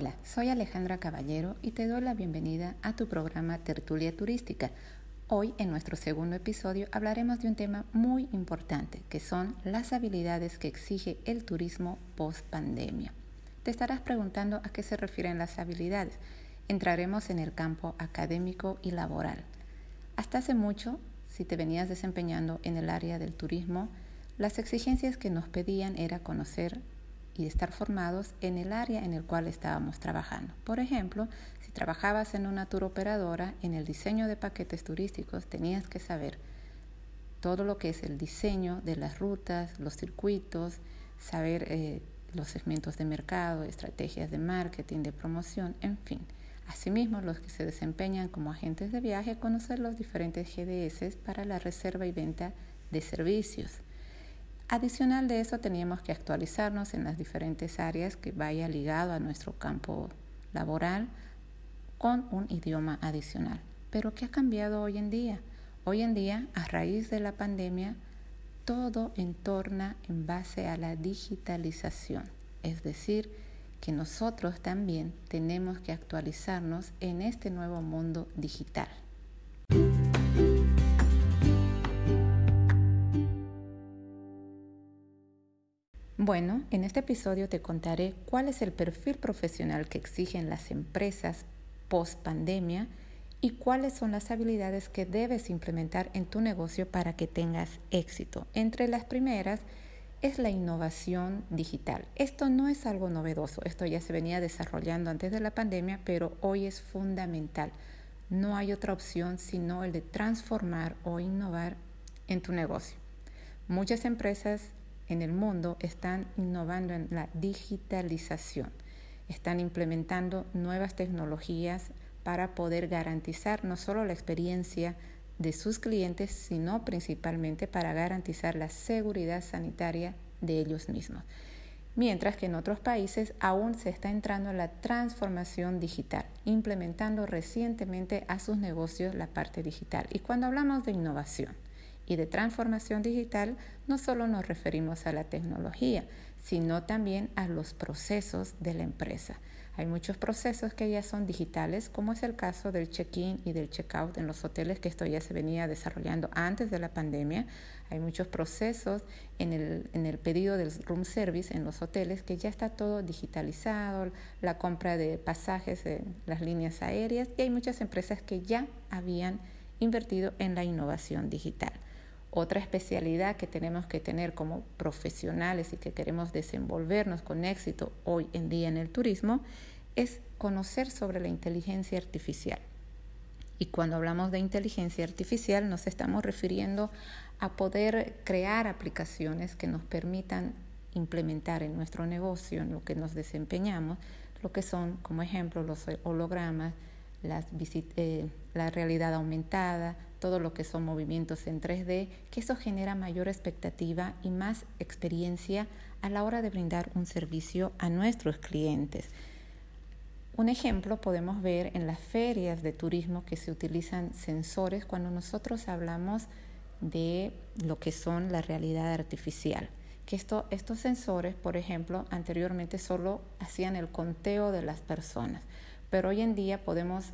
Hola, soy Alejandra Caballero y te doy la bienvenida a tu programa Tertulia Turística. Hoy, en nuestro segundo episodio, hablaremos de un tema muy importante, que son las habilidades que exige el turismo post pandemia. Te estarás preguntando a qué se refieren las habilidades. Entraremos en el campo académico y laboral. Hasta hace mucho, si te venías desempeñando en el área del turismo, las exigencias que nos pedían era conocer y estar formados en el área en el cual estábamos trabajando. Por ejemplo, si trabajabas en una tour operadora, en el diseño de paquetes turísticos tenías que saber todo lo que es el diseño de las rutas, los circuitos, saber eh, los segmentos de mercado, estrategias de marketing, de promoción, en fin. Asimismo, los que se desempeñan como agentes de viaje, conocer los diferentes GDS para la reserva y venta de servicios. Adicional de eso, teníamos que actualizarnos en las diferentes áreas que vaya ligado a nuestro campo laboral con un idioma adicional. Pero ¿qué ha cambiado hoy en día? Hoy en día, a raíz de la pandemia, todo entorna en base a la digitalización, es decir, que nosotros también tenemos que actualizarnos en este nuevo mundo digital. Bueno, en este episodio te contaré cuál es el perfil profesional que exigen las empresas post pandemia y cuáles son las habilidades que debes implementar en tu negocio para que tengas éxito. Entre las primeras es la innovación digital. Esto no es algo novedoso, esto ya se venía desarrollando antes de la pandemia, pero hoy es fundamental. No hay otra opción sino el de transformar o innovar en tu negocio. Muchas empresas en el mundo están innovando en la digitalización, están implementando nuevas tecnologías para poder garantizar no solo la experiencia de sus clientes, sino principalmente para garantizar la seguridad sanitaria de ellos mismos. Mientras que en otros países aún se está entrando en la transformación digital, implementando recientemente a sus negocios la parte digital. Y cuando hablamos de innovación, y de transformación digital no solo nos referimos a la tecnología, sino también a los procesos de la empresa. Hay muchos procesos que ya son digitales, como es el caso del check-in y del check-out en los hoteles, que esto ya se venía desarrollando antes de la pandemia. Hay muchos procesos en el, pedido del room service en los hoteles, que ya está todo digitalizado, la compra de pasajes en las líneas aéreas, y hay muchas empresas que ya habían invertido en la innovación digital. Otra especialidad que tenemos que tener como profesionales y que queremos desenvolvernos con éxito hoy en día en el turismo es conocer sobre la inteligencia artificial. Y cuando hablamos de inteligencia artificial nos estamos refiriendo a poder crear aplicaciones que nos permitan implementar en nuestro negocio, en lo que nos desempeñamos, lo que son, como ejemplo, los hologramas, las eh, la realidad aumentada, todo lo que son movimientos en 3D, que eso genera mayor expectativa y más experiencia a la hora de brindar un servicio a nuestros clientes. Un ejemplo podemos ver en las ferias de turismo que se utilizan sensores cuando nosotros hablamos de lo que son la realidad artificial. Que esto, estos sensores, por ejemplo, anteriormente solo hacían el conteo de las personas, pero hoy en día podemos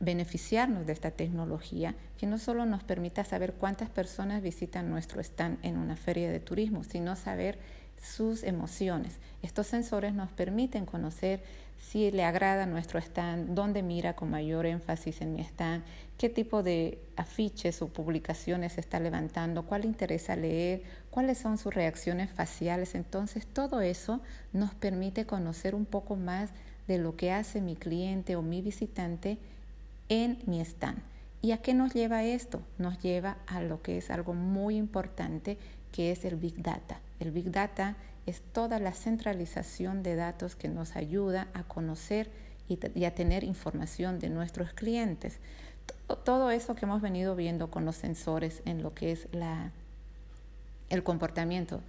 beneficiarnos de esta tecnología que no solo nos permita saber cuántas personas visitan nuestro stand en una feria de turismo, sino saber sus emociones. Estos sensores nos permiten conocer si le agrada nuestro stand, dónde mira con mayor énfasis en mi stand, qué tipo de afiches o publicaciones está levantando, cuál interesa leer, cuáles son sus reacciones faciales. Entonces, todo eso nos permite conocer un poco más de lo que hace mi cliente o mi visitante en mi stand. ¿Y a qué nos lleva esto? Nos lleva a lo que es algo muy importante, que es el Big Data. El Big Data es toda la centralización de datos que nos ayuda a conocer y, a tener información de nuestros clientes. Todo, eso que hemos venido viendo con los sensores en lo que es la, el comportamiento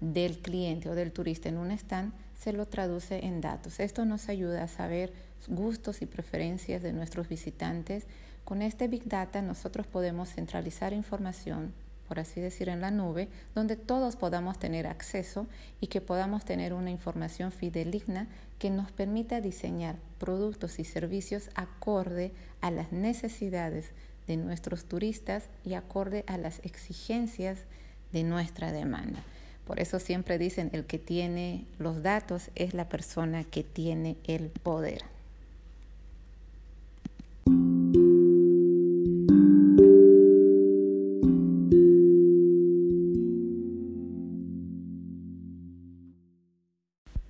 del cliente o del turista en un stand se lo traduce en datos. Esto nos ayuda a saber gustos y preferencias de nuestros visitantes. Con este Big Data nosotros podemos centralizar información, por así decir, en la nube, donde todos podamos tener acceso y que podamos tener una información fideligna que nos permita diseñar productos y servicios acorde a las necesidades de nuestros turistas y acorde a las exigencias de nuestra demanda. Por eso siempre dicen, el que tiene los datos es la persona que tiene el poder.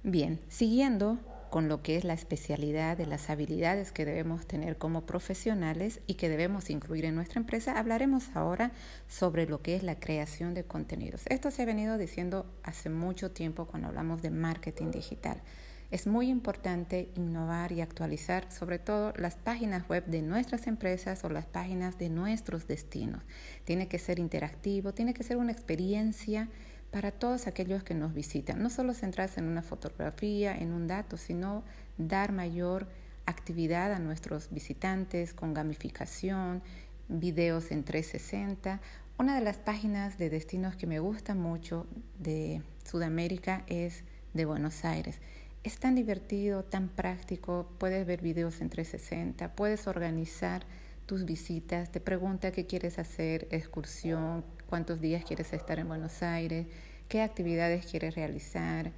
Bien, siguiendo con lo que es la especialidad de las habilidades que debemos tener como profesionales y que debemos incluir en nuestra empresa, hablaremos ahora sobre lo que es la creación de contenidos. Esto se ha venido diciendo hace mucho tiempo cuando hablamos de marketing digital. Es muy importante innovar y actualizar sobre todo las páginas web de nuestras empresas o las páginas de nuestros destinos. Tiene que ser interactivo, tiene que ser una experiencia para todos aquellos que nos visitan. No solo centrarse en una fotografía, en un dato, sino dar mayor actividad a nuestros visitantes con gamificación, videos en 360. Una de las páginas de destinos que me gusta mucho de Sudamérica es de Buenos Aires. Es tan divertido, tan práctico, puedes ver videos en 360, puedes organizar tus visitas, te pregunta qué quieres hacer, excursión, cuántos días quieres estar en Buenos Aires, qué actividades quieres realizar,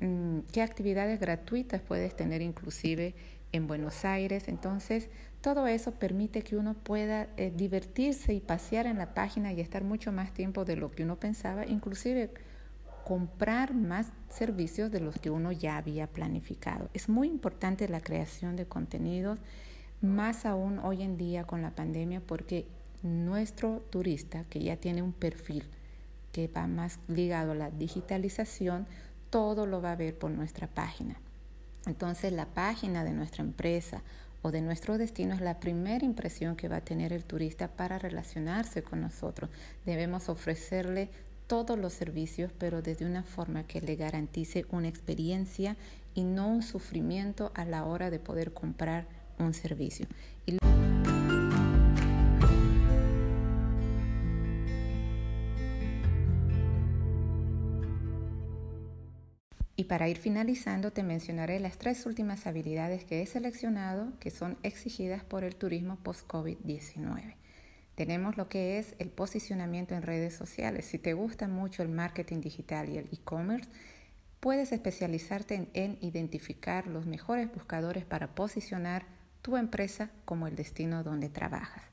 mm, qué actividades gratuitas puedes tener inclusive en Buenos Aires. Entonces, todo eso permite que uno pueda eh, divertirse y pasear en la página y estar mucho más tiempo de lo que uno pensaba, inclusive comprar más servicios de los que uno ya había planificado. Es muy importante la creación de contenidos, más aún hoy en día con la pandemia, porque nuestro turista que ya tiene un perfil que va más ligado a la digitalización, todo lo va a ver por nuestra página. Entonces la página de nuestra empresa o de nuestro destino es la primera impresión que va a tener el turista para relacionarse con nosotros. Debemos ofrecerle todos los servicios, pero desde una forma que le garantice una experiencia y no un sufrimiento a la hora de poder comprar un servicio. Y para ir finalizando, te mencionaré las tres últimas habilidades que he seleccionado que son exigidas por el turismo post-COVID-19. Tenemos lo que es el posicionamiento en redes sociales. Si te gusta mucho el marketing digital y el e-commerce, puedes especializarte en, identificar los mejores buscadores para posicionar tu empresa como el destino donde trabajas.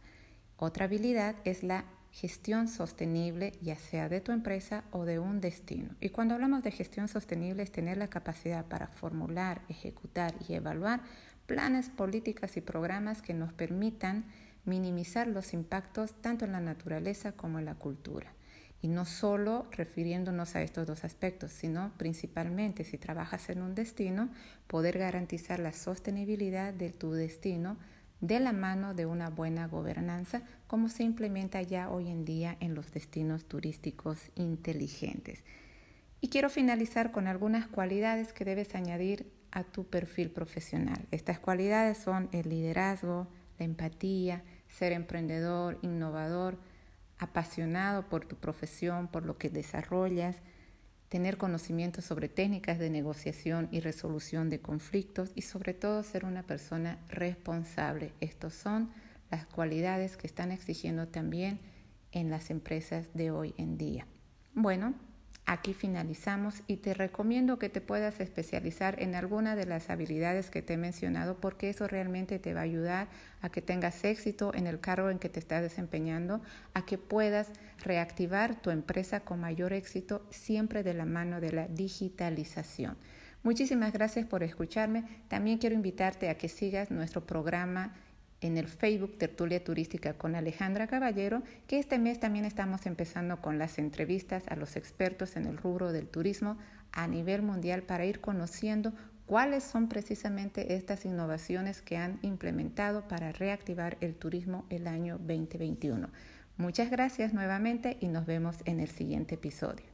Otra habilidad es la gestión sostenible, ya sea de tu empresa o de un destino. Y cuando hablamos de gestión sostenible es tener la capacidad para formular, ejecutar y evaluar planes, políticas y programas que nos permitan minimizar los impactos tanto en la naturaleza como en la cultura. Y no solo refiriéndonos a estos dos aspectos, sino principalmente si trabajas en un destino, poder garantizar la sostenibilidad de tu destino de la mano de una buena gobernanza, como se implementa ya hoy en día en los destinos turísticos inteligentes. Y quiero finalizar con algunas cualidades que debes añadir a tu perfil profesional. Estas cualidades son el liderazgo, la empatía, ser emprendedor, innovador, apasionado por tu profesión, por lo que desarrollas, tener conocimiento sobre técnicas de negociación y resolución de conflictos y sobre todo ser una persona responsable. Estos son las cualidades que están exigiendo también en las empresas de hoy en día. Bueno, Aquí finalizamos y te recomiendo que te puedas especializar en alguna de las habilidades que te he mencionado porque eso realmente te va a ayudar a que tengas éxito en el cargo en que te estás desempeñando, a que puedas reactivar tu empresa con mayor éxito siempre de la mano de la digitalización. Muchísimas gracias por escucharme. También quiero invitarte a que sigas nuestro programa en el Facebook Tertulia Turística con Alejandra Caballero, que este mes también estamos empezando con las entrevistas a los expertos en el rubro del turismo a nivel mundial para ir conociendo cuáles son precisamente estas innovaciones que han implementado para reactivar el turismo el año 2021. Muchas gracias nuevamente y nos vemos en el siguiente episodio.